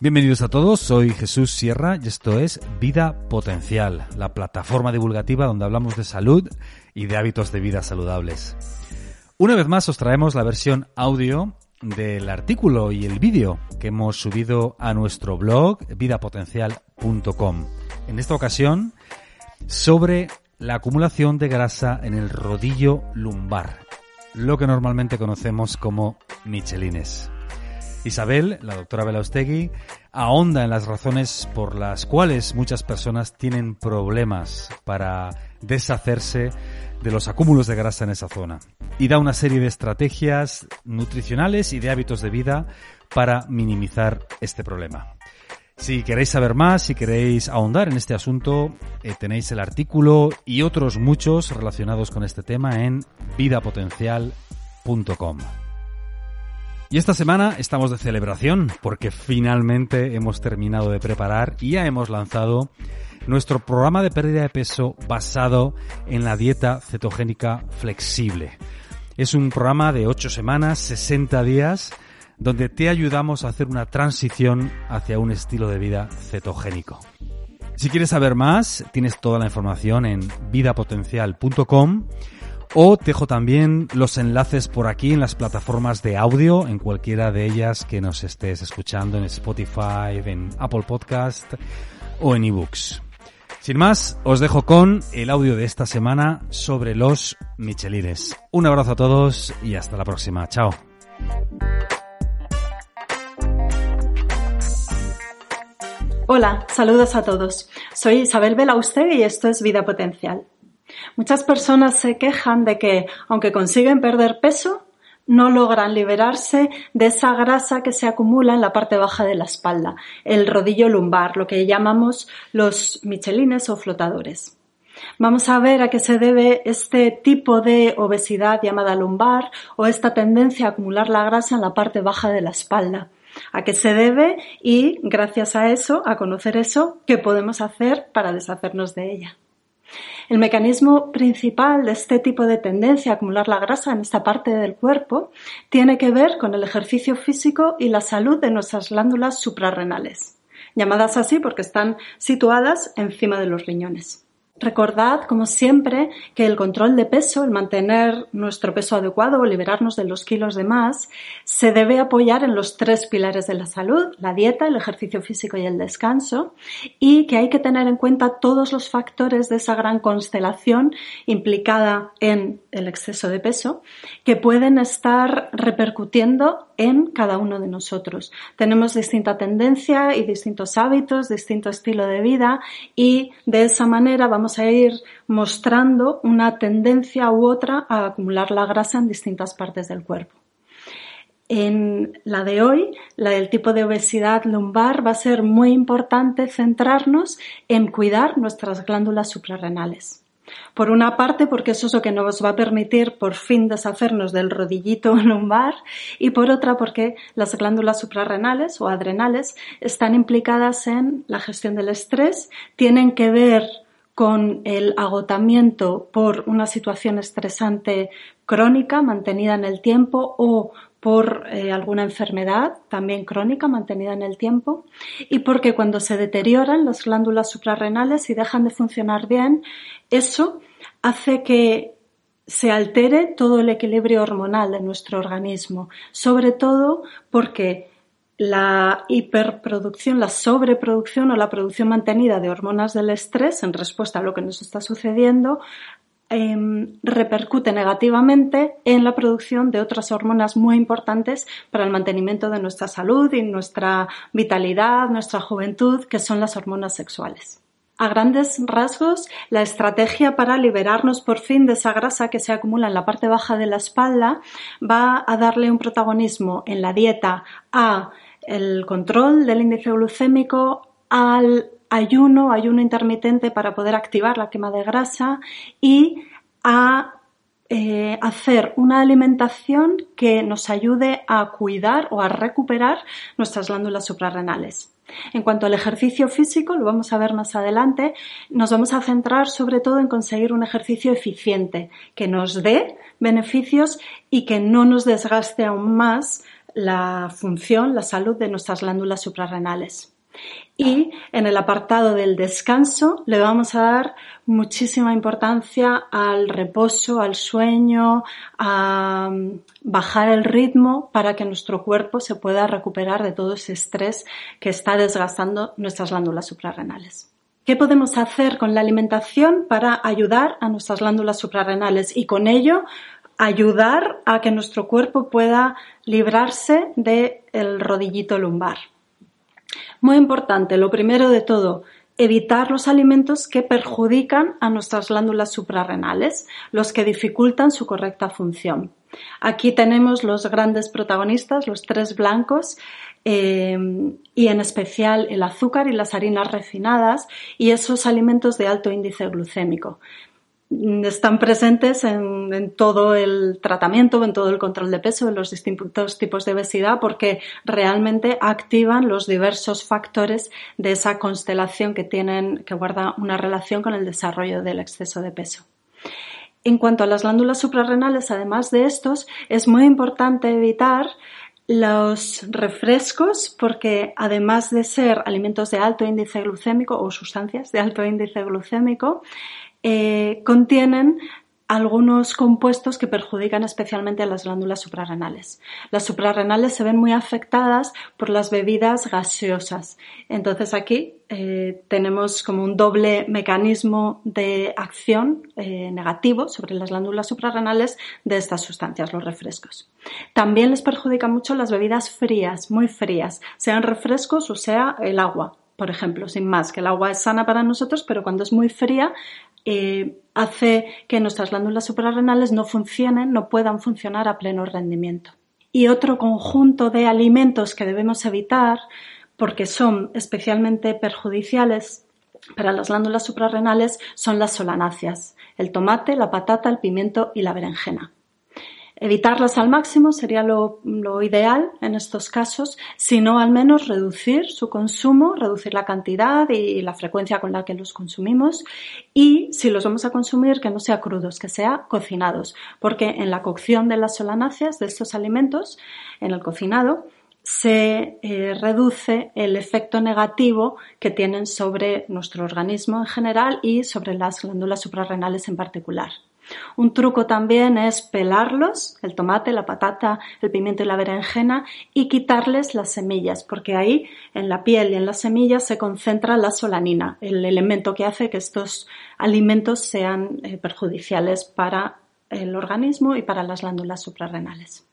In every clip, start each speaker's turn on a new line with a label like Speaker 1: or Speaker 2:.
Speaker 1: Bienvenidos a todos, soy Jesús Sierra y esto es Vida Potencial, la plataforma divulgativa donde hablamos de salud y de hábitos de vida saludables. Una vez más os traemos la versión audio del artículo y el vídeo que hemos subido a nuestro blog vidapotencial.com. En esta ocasión sobre la acumulación de grasa en el rodillo lumbar, lo que normalmente conocemos como michelines. Isabel, la doctora Belaustegui, ahonda en las razones por las cuales muchas personas tienen problemas para deshacerse de los acúmulos de grasa en esa zona y da una serie de estrategias nutricionales y de hábitos de vida para minimizar este problema. Si queréis saber más, si queréis ahondar en este asunto, eh, tenéis el artículo y otros muchos relacionados con este tema en vidapotencial.com. Y esta semana estamos de celebración porque finalmente hemos terminado de preparar y ya hemos lanzado nuestro programa de pérdida de peso basado en la dieta cetogénica flexible. Es un programa de 8 semanas, 60 días, donde te ayudamos a hacer una transición hacia un estilo de vida cetogénico. Si quieres saber más, tienes toda la información en vidapotencial.com o te dejo también los enlaces por aquí en las plataformas de audio, en cualquiera de ellas que nos estés escuchando, en Spotify, en Apple Podcast o en eBooks. Sin más, os dejo con el audio de esta semana sobre los Michelines. Un abrazo a todos y hasta la próxima. Chao.
Speaker 2: Hola, saludos a todos. Soy Isabel Belauste y esto es Vida Potencial. Muchas personas se quejan de que, aunque consiguen perder peso, no logran liberarse de esa grasa que se acumula en la parte baja de la espalda, el rodillo lumbar, lo que llamamos los michelines o flotadores. Vamos a ver a qué se debe este tipo de obesidad llamada lumbar o esta tendencia a acumular la grasa en la parte baja de la espalda. A qué se debe y, gracias a eso, a conocer eso, qué podemos hacer para deshacernos de ella. El mecanismo principal de este tipo de tendencia a acumular la grasa en esta parte del cuerpo tiene que ver con el ejercicio físico y la salud de nuestras glándulas suprarrenales, llamadas así porque están situadas encima de los riñones. Recordad, como siempre, que el control de peso, el mantener nuestro peso adecuado o liberarnos de los kilos de más, se debe apoyar en los tres pilares de la salud, la dieta, el ejercicio físico y el descanso, y que hay que tener en cuenta todos los factores de esa gran constelación implicada en el exceso de peso, que pueden estar repercutiendo en cada uno de nosotros. Tenemos distinta tendencia y distintos hábitos, distinto estilo de vida y de esa manera vamos a ir mostrando una tendencia u otra a acumular la grasa en distintas partes del cuerpo. En la de hoy, la del tipo de obesidad lumbar, va a ser muy importante centrarnos en cuidar nuestras glándulas suprarrenales. Por una parte, porque eso es lo que nos va a permitir por fin deshacernos del rodillito lumbar y por otra, porque las glándulas suprarrenales o adrenales están implicadas en la gestión del estrés, tienen que ver con el agotamiento por una situación estresante crónica mantenida en el tiempo o por eh, alguna enfermedad también crónica mantenida en el tiempo y porque cuando se deterioran las glándulas suprarrenales y dejan de funcionar bien, eso hace que se altere todo el equilibrio hormonal de nuestro organismo, sobre todo porque la hiperproducción, la sobreproducción o la producción mantenida de hormonas del estrés en respuesta a lo que nos está sucediendo Em, repercute negativamente en la producción de otras hormonas muy importantes para el mantenimiento de nuestra salud y nuestra vitalidad, nuestra juventud, que son las hormonas sexuales. A grandes rasgos, la estrategia para liberarnos por fin de esa grasa que se acumula en la parte baja de la espalda va a darle un protagonismo en la dieta a el control del índice glucémico, al ayuno, ayuno intermitente para poder activar la quema de grasa y a eh, hacer una alimentación que nos ayude a cuidar o a recuperar nuestras glándulas suprarrenales. En cuanto al ejercicio físico, lo vamos a ver más adelante, nos vamos a centrar sobre todo en conseguir un ejercicio eficiente que nos dé beneficios y que no nos desgaste aún más la función, la salud de nuestras glándulas suprarrenales. Y en el apartado del descanso le vamos a dar muchísima importancia al reposo, al sueño, a mm, bajar el ritmo para que nuestro cuerpo se pueda recuperar de todo ese estrés que está desgastando nuestras glándulas suprarrenales. ¿Qué podemos hacer con la alimentación para ayudar a nuestras glándulas suprarrenales y con ello ayudar a que nuestro cuerpo pueda librarse del rodillito lumbar? Muy importante, lo primero de todo, evitar los alimentos que perjudican a nuestras glándulas suprarrenales, los que dificultan su correcta función. Aquí tenemos los grandes protagonistas, los tres blancos, eh, y en especial el azúcar y las harinas refinadas y esos alimentos de alto índice glucémico están presentes en, todo el tratamiento, en todo el control de peso, en los distintos tipos de obesidad, porque realmente activan los diversos factores de esa constelación que tienen, que guarda una relación con el desarrollo del exceso de peso. En cuanto a las glándulas suprarrenales, además de estos, es muy importante evitar los refrescos, porque además de ser alimentos de alto índice glucémico o sustancias de alto índice glucémico, eh, contienen algunos compuestos que perjudican especialmente a las glándulas suprarrenales. Las suprarrenales se ven muy afectadas por las bebidas gaseosas. Entonces aquí eh, tenemos como un doble mecanismo de acción eh, negativo sobre las glándulas suprarrenales de estas sustancias, los refrescos. También les perjudican mucho las bebidas frías, muy frías, sean refrescos o sea el agua por ejemplo, sin más, que el agua es sana para nosotros, pero cuando es muy fría eh, hace que nuestras glándulas suprarrenales no funcionen, no puedan funcionar a pleno rendimiento. Y otro conjunto de alimentos que debemos evitar, porque son especialmente perjudiciales para las glándulas suprarrenales, son las solanáceas, el tomate, la patata, el pimiento y la berenjena. Evitarlas al máximo sería lo, ideal en estos casos, sino al menos reducir su consumo, reducir la cantidad y la frecuencia con la que los consumimos y si los vamos a consumir que no sea crudos, que sea cocinados, porque en la cocción de las solanáceas de estos alimentos, en el cocinado, se eh, reduce el efecto negativo que tienen sobre nuestro organismo en general y sobre las glándulas suprarrenales en particular. Un truco también es pelarlos, el tomate, la patata, el pimiento y la berenjena, y quitarles las semillas, porque ahí en la piel y en las semillas se concentra la solanina, el elemento que hace que estos alimentos sean eh, perjudiciales para el organismo y para las glándulas suprarrenales.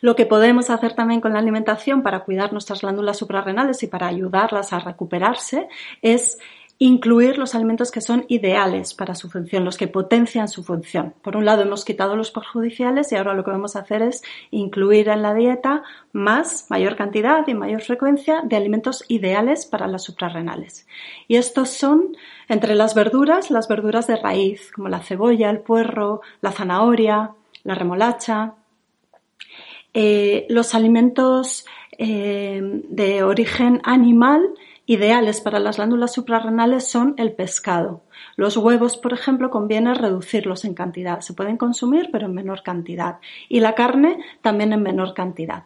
Speaker 2: Lo que podemos hacer también con la alimentación para cuidar nuestras glándulas suprarrenales y para ayudarlas a recuperarse es incluir los alimentos que son ideales para su función, los que potencian su función. Por un lado hemos quitado los perjudiciales y ahora lo que vamos a hacer es incluir en la dieta más, mayor cantidad y mayor frecuencia de alimentos ideales para las suprarrenales. Y estos son entre las verduras, las verduras de raíz, como la cebolla, el puerro, la zanahoria, la remolacha, eh, los alimentos eh, de origen animal ideales para las glándulas suprarrenales son el pescado. Los huevos, por ejemplo, conviene reducirlos en cantidad. Se pueden consumir, pero en menor cantidad. Y la carne también en menor cantidad.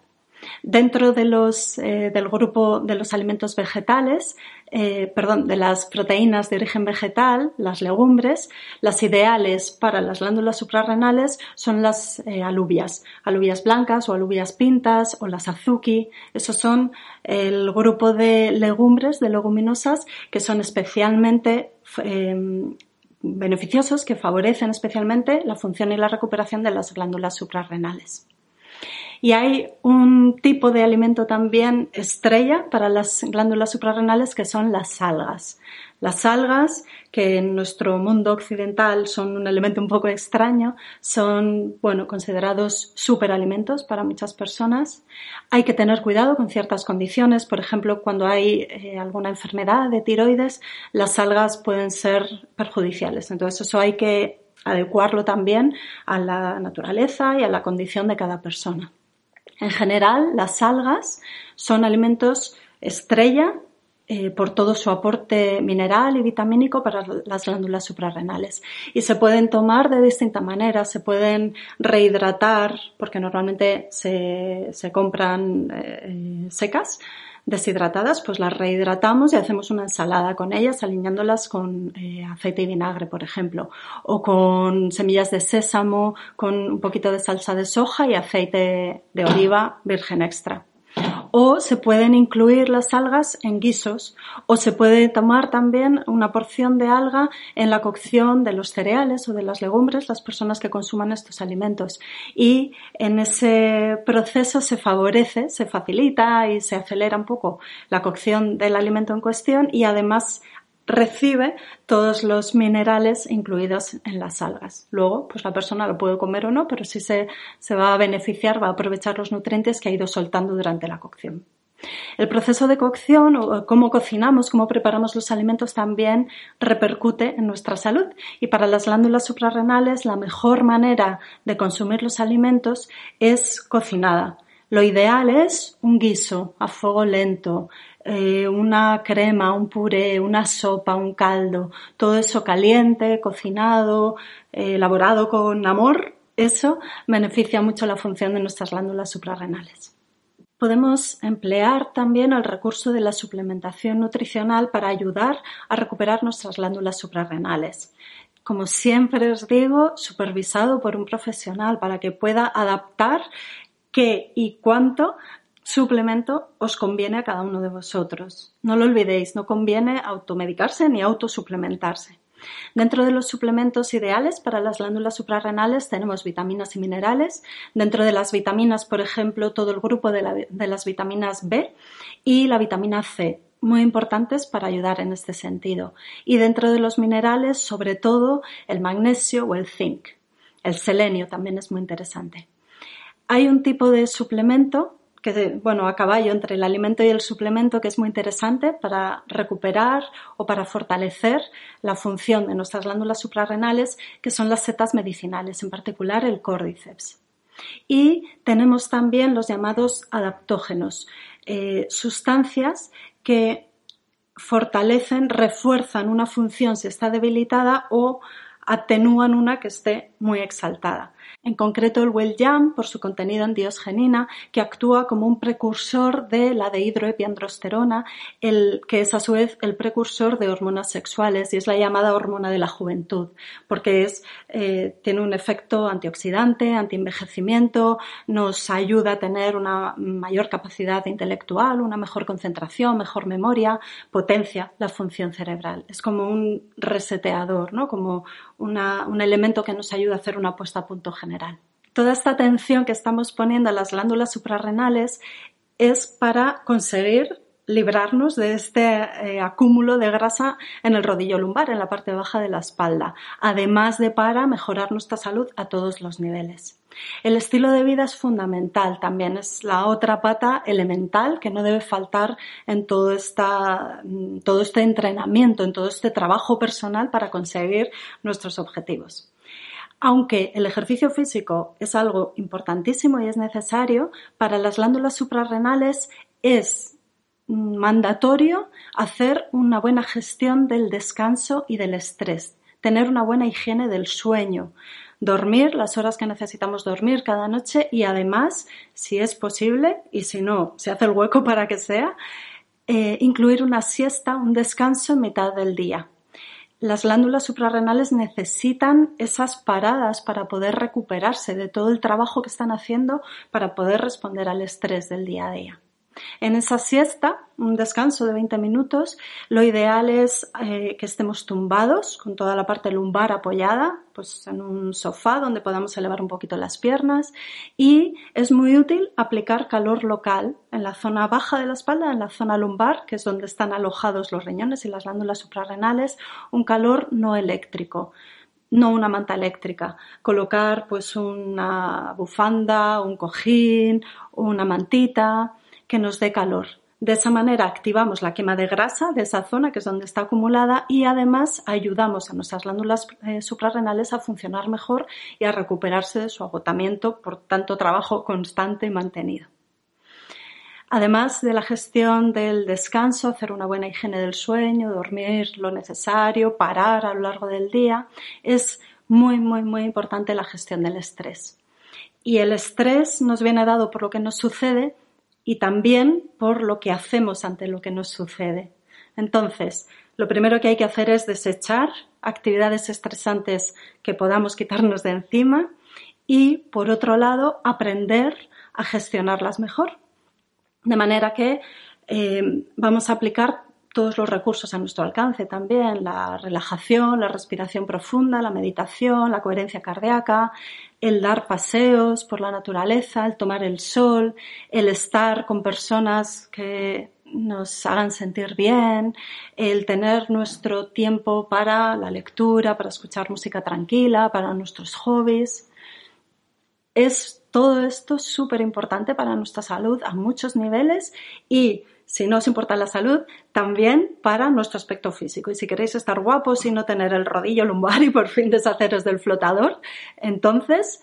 Speaker 2: Dentro de los, eh, del grupo de los alimentos vegetales, eh, perdón, de las proteínas de origen vegetal, las legumbres, las ideales para las glándulas suprarrenales son las eh, alubias, alubias blancas o alubias pintas o las azuki. Esos son el grupo de legumbres, de leguminosas, que son especialmente em, beneficiosos, que favorecen especialmente la función y la recuperación de las glándulas suprarrenales. Y hay un tipo de alimento también estrella para las glándulas suprarrenales que son las algas. Las algas, que en nuestro mundo occidental son un elemento un poco extraño, son, bueno, considerados superalimentos para muchas personas. Hay que tener cuidado con ciertas condiciones. Por ejemplo, cuando hay eh, alguna enfermedad de tiroides, las algas pueden ser perjudiciales. Entonces, eso hay que adecuarlo también a la naturaleza y a la condición de cada persona. En general, las algas son alimentos estrella eh, por todo su aporte mineral y vitamínico para las glándulas suprarrenales. Y se pueden tomar de distintas maneras, se pueden rehidratar, porque normalmente se, se compran eh, secas, deshidratadas, pues las rehidratamos y hacemos una ensalada con ellas, alineándolas con eh, aceite y vinagre, por ejemplo, o con semillas de sésamo, con un poquito de salsa de soja y aceite de oliva virgen extra o se pueden incluir las algas en guisos o se puede tomar también una porción de alga en la cocción de los cereales o de las legumbres, las personas que consuman estos alimentos. Y en ese proceso se favorece, se facilita y se acelera un poco la cocción del alimento en cuestión y además recibe todos los minerales incluidos en las algas. Luego, pues la persona lo puede comer o no, pero sí se, se va a beneficiar, va a aprovechar los nutrientes que ha ido soltando durante la cocción. El proceso de cocción o cómo cocinamos, cómo preparamos los alimentos también repercute en nuestra salud. Y para las glándulas suprarrenales la mejor manera de consumir los alimentos es cocinada. Lo ideal es un guiso a fuego lento, eh, una crema, un puré, una sopa, un caldo, todo eso caliente, cocinado, eh, elaborado con amor, eso beneficia mucho la función de nuestras glándulas suprarrenales. Podemos emplear también el recurso de la suplementación nutricional para ayudar a recuperar nuestras glándulas suprarrenales. Como siempre os digo, supervisado por un profesional para que pueda adaptar qué y cuánto suplemento os conviene a cada uno de vosotros. No lo olvidéis, no conviene automedicarse ni autosuplementarse. Dentro de los suplementos ideales para las glándulas suprarrenales tenemos vitaminas y minerales. Dentro de las vitaminas, por ejemplo, todo el grupo de, de las vitaminas B y la vitamina C, muy importantes para ayudar en este sentido. Y dentro de los minerales, sobre todo el magnesio o el zinc. El selenio también es muy interesante. Hay un tipo de suplemento que, bueno, a caballo entre el alimento y el suplemento que es muy interesante para recuperar o para fortalecer la función de nuestras glándulas suprarrenales, que son las setas medicinales, en particular el cordyceps. Y tenemos también los llamados adaptógenos, eh, sustancias que fortalecen, refuerzan una función si está debilitada o atenúan una que esté muy exaltada en concreto el Well-Jam por su contenido en diosgenina, que actúa como un precursor de la dehidroepiandrosterona, el, que es a su vez el precursor de hormonas sexuales y es la llamada hormona de la juventud, porque es, eh, tiene un efecto antioxidante, antienvejecimiento, nos ayuda a tener una mayor capacidad intelectual, una mejor concentración, mejor memoria, potencia la función cerebral. Es como un reseteador, ¿no? como un elemento que nos ayuda a hacer una puesta a punto general. Toda esta atención que estamos poniendo a las glándulas suprarrenales es para conseguir librarnos de este eh, acúmulo de grasa en el rodillo lumbar, en la parte baja de la espalda, además de para mejorar nuestra salud a todos los niveles. El estilo de vida es fundamental también, es la otra pata elemental que no debe faltar en todo, todo este entrenamiento, en todo este trabajo personal para conseguir nuestros objetivos. Aunque el ejercicio físico es algo importantísimo y es necesario, para las glándulas suprarrenales es mandatorio hacer una buena gestión del descanso y del estrés, tener una buena higiene del sueño, dormir las horas que necesitamos dormir cada noche y además, si es posible, y si no, se hace el hueco para que sea, eh, incluir una siesta, un descanso en mitad del día. Las glándulas suprarrenales necesitan esas paradas para poder recuperarse de todo el trabajo que están haciendo para poder responder al estrés del día a día. En esa siesta, un descanso de 20 minutos, lo ideal es eh, que estemos tumbados con toda la parte lumbar apoyada, pues en un sofá donde podamos elevar un poquito las piernas. Y es muy útil aplicar calor local en la zona baja de la espalda, en la zona lumbar, que es donde están alojados los riñones y las glándulas suprarrenales, un calor no eléctrico no una manta eléctrica, colocar pues una bufanda, un cojín, una mantita, que nos dé calor. De esa manera activamos la quema de grasa de esa zona que es donde está acumulada y además ayudamos a nuestras glándulas eh, suprarrenales a funcionar mejor y a recuperarse de su agotamiento por tanto trabajo constante y mantenido. Además de la gestión del descanso, hacer una buena higiene del sueño, dormir lo necesario, parar a lo largo del día, es muy, muy, muy importante la gestión del estrés. Y el estrés nos viene dado por lo que nos sucede y también por lo que hacemos ante lo que nos sucede. Entonces, lo primero que hay que hacer es desechar actividades estresantes que podamos quitarnos de encima y, por otro lado, aprender a gestionarlas mejor. De manera que eh, vamos a aplicar todos los recursos a nuestro alcance también, la relajación, la respiración profunda, la meditación, la coherencia cardíaca, el dar paseos por la naturaleza, el tomar el sol, el estar con personas que nos hagan sentir bien, el tener nuestro tiempo para la lectura, para escuchar música tranquila, para nuestros hobbies. Es todo esto es súper importante para nuestra salud a muchos niveles y si no os importa la salud, también para nuestro aspecto físico. Y si queréis estar guapos y no tener el rodillo lumbar y por fin deshaceros del flotador, entonces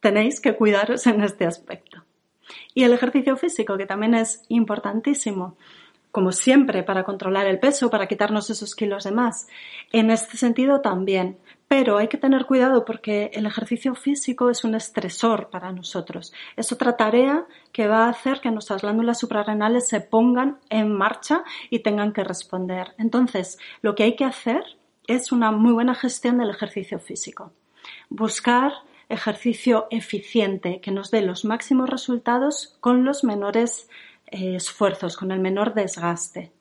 Speaker 2: tenéis que cuidaros en este aspecto. Y el ejercicio físico, que también es importantísimo como siempre, para controlar el peso, para quitarnos esos kilos de más. En este sentido también. Pero hay que tener cuidado porque el ejercicio físico es un estresor para nosotros. Es otra tarea que va a hacer que nuestras glándulas suprarrenales se pongan en marcha y tengan que responder. Entonces, lo que hay que hacer es una muy buena gestión del ejercicio físico. Buscar ejercicio eficiente que nos dé los máximos resultados con los menores eh, esfuerzos, con el menor desgaste.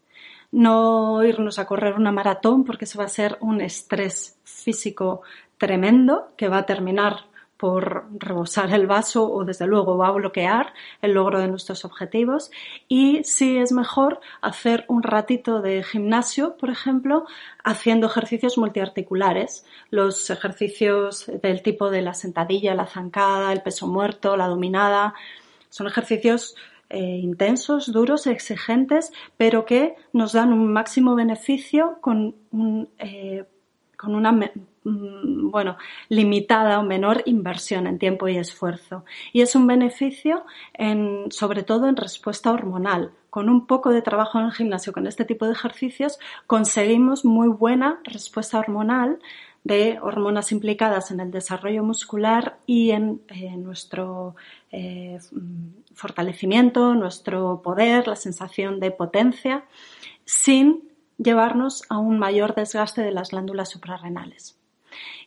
Speaker 2: No irnos a correr una maratón porque eso va a ser un estrés físico tremendo que va a terminar por rebosar el vaso o desde luego va a bloquear el logro de nuestros objetivos. Y sí es mejor hacer un ratito de gimnasio, por ejemplo, haciendo ejercicios multiarticulares, los ejercicios del tipo de la sentadilla, la zancada, el peso muerto, la dominada, son ejercicios eh, intensos, duros, exigentes, pero que nos dan un máximo beneficio con, eh, una mm, bueno, limitada o menor inversión en tiempo y esfuerzo. Y es un beneficio en, sobre todo en respuesta hormonal. Con un poco de trabajo en el gimnasio con este tipo de ejercicios conseguimos muy buena respuesta hormonal de hormonas implicadas en el desarrollo muscular y en nuestro eh, fortalecimiento, nuestro poder, la sensación de potencia, sin llevarnos a un mayor desgaste de las glándulas suprarrenales.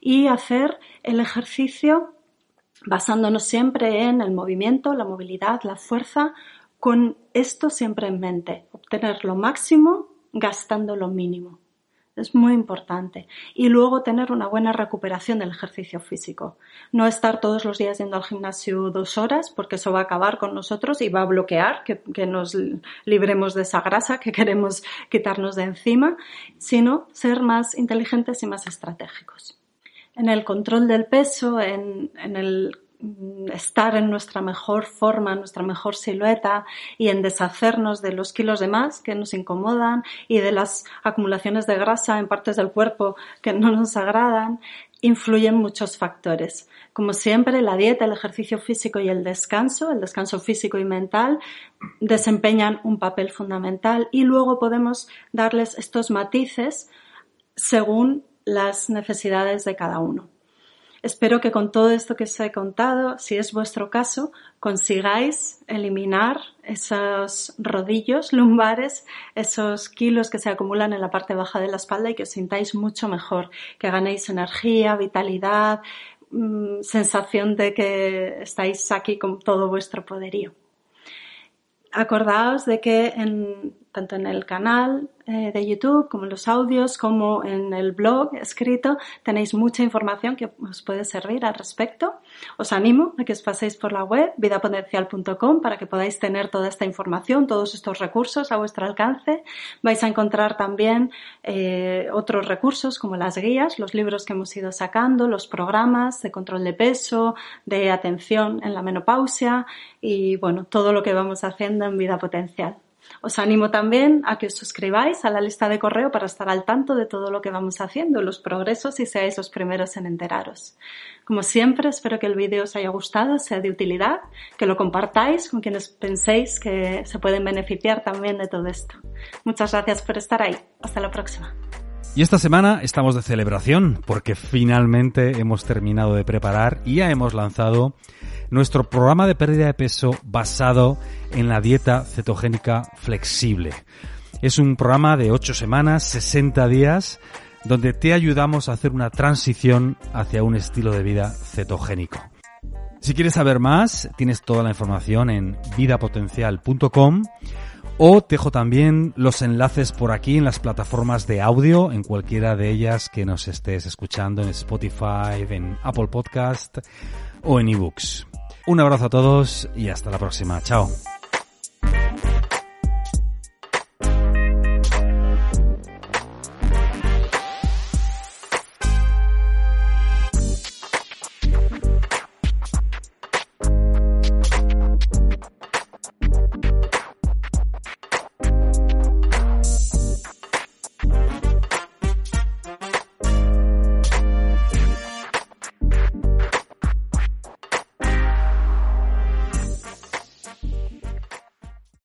Speaker 2: Y hacer el ejercicio basándonos siempre en el movimiento, la movilidad, la fuerza, con esto siempre en mente, obtener lo máximo gastando lo mínimo. Es muy importante. Y luego tener una buena recuperación del ejercicio físico. No estar todos los días yendo al gimnasio dos horas, porque eso va a acabar con nosotros y va a bloquear que, que nos libremos de esa grasa que queremos quitarnos de encima, sino ser más inteligentes y más estratégicos. En el control del peso, en, en el estar en nuestra mejor forma, nuestra mejor silueta y en deshacernos de los kilos de más que nos incomodan y de las acumulaciones de grasa en partes del cuerpo que no nos agradan, influyen muchos factores. Como siempre, la dieta, el ejercicio físico y el descanso, el descanso físico y mental, desempeñan un papel fundamental y luego podemos darles estos matices según las necesidades de cada uno. Espero que con todo esto que os he contado, si es vuestro caso, consigáis eliminar esos rodillos lumbares, esos kilos que se acumulan en la parte baja de la espalda y que os sintáis mucho mejor, que ganéis energía, vitalidad, mm, sensación de que estáis aquí con todo vuestro poderío. Acordaos de que en tanto en el canal eh, de YouTube como en los audios, como en el blog escrito, tenéis mucha información que os puede servir al respecto. Os animo a que os paséis por la web vidapotencial.com para que podáis tener toda esta información, todos estos recursos a vuestro alcance. Vais a encontrar también eh, otros recursos como las guías, los libros que hemos ido sacando, los programas de control de peso, de atención en la menopausia y bueno, todo lo que vamos haciendo en vida potencial. Os animo también a que os suscribáis a la lista de correo para estar al tanto de todo lo que vamos haciendo, los progresos y seáis los primeros en enteraros. Como siempre, espero que el vídeo os haya gustado, sea de utilidad, que lo compartáis con quienes penséis que se pueden beneficiar también de todo esto. Muchas gracias por estar ahí. Hasta la próxima.
Speaker 1: Y esta semana estamos de celebración porque finalmente hemos terminado de preparar y ya hemos lanzado nuestro programa de pérdida de peso basado en la dieta cetogénica flexible. Es un programa de 8 semanas, 60 días, donde te ayudamos a hacer una transición hacia un estilo de vida cetogénico. Si quieres saber más, tienes toda la información en vidapotencial.com o te dejo también los enlaces por aquí en las plataformas de audio, en cualquiera de ellas que nos estés escuchando, en Spotify, en Apple Podcast o en eBooks. Un abrazo a todos y hasta la próxima. Chao.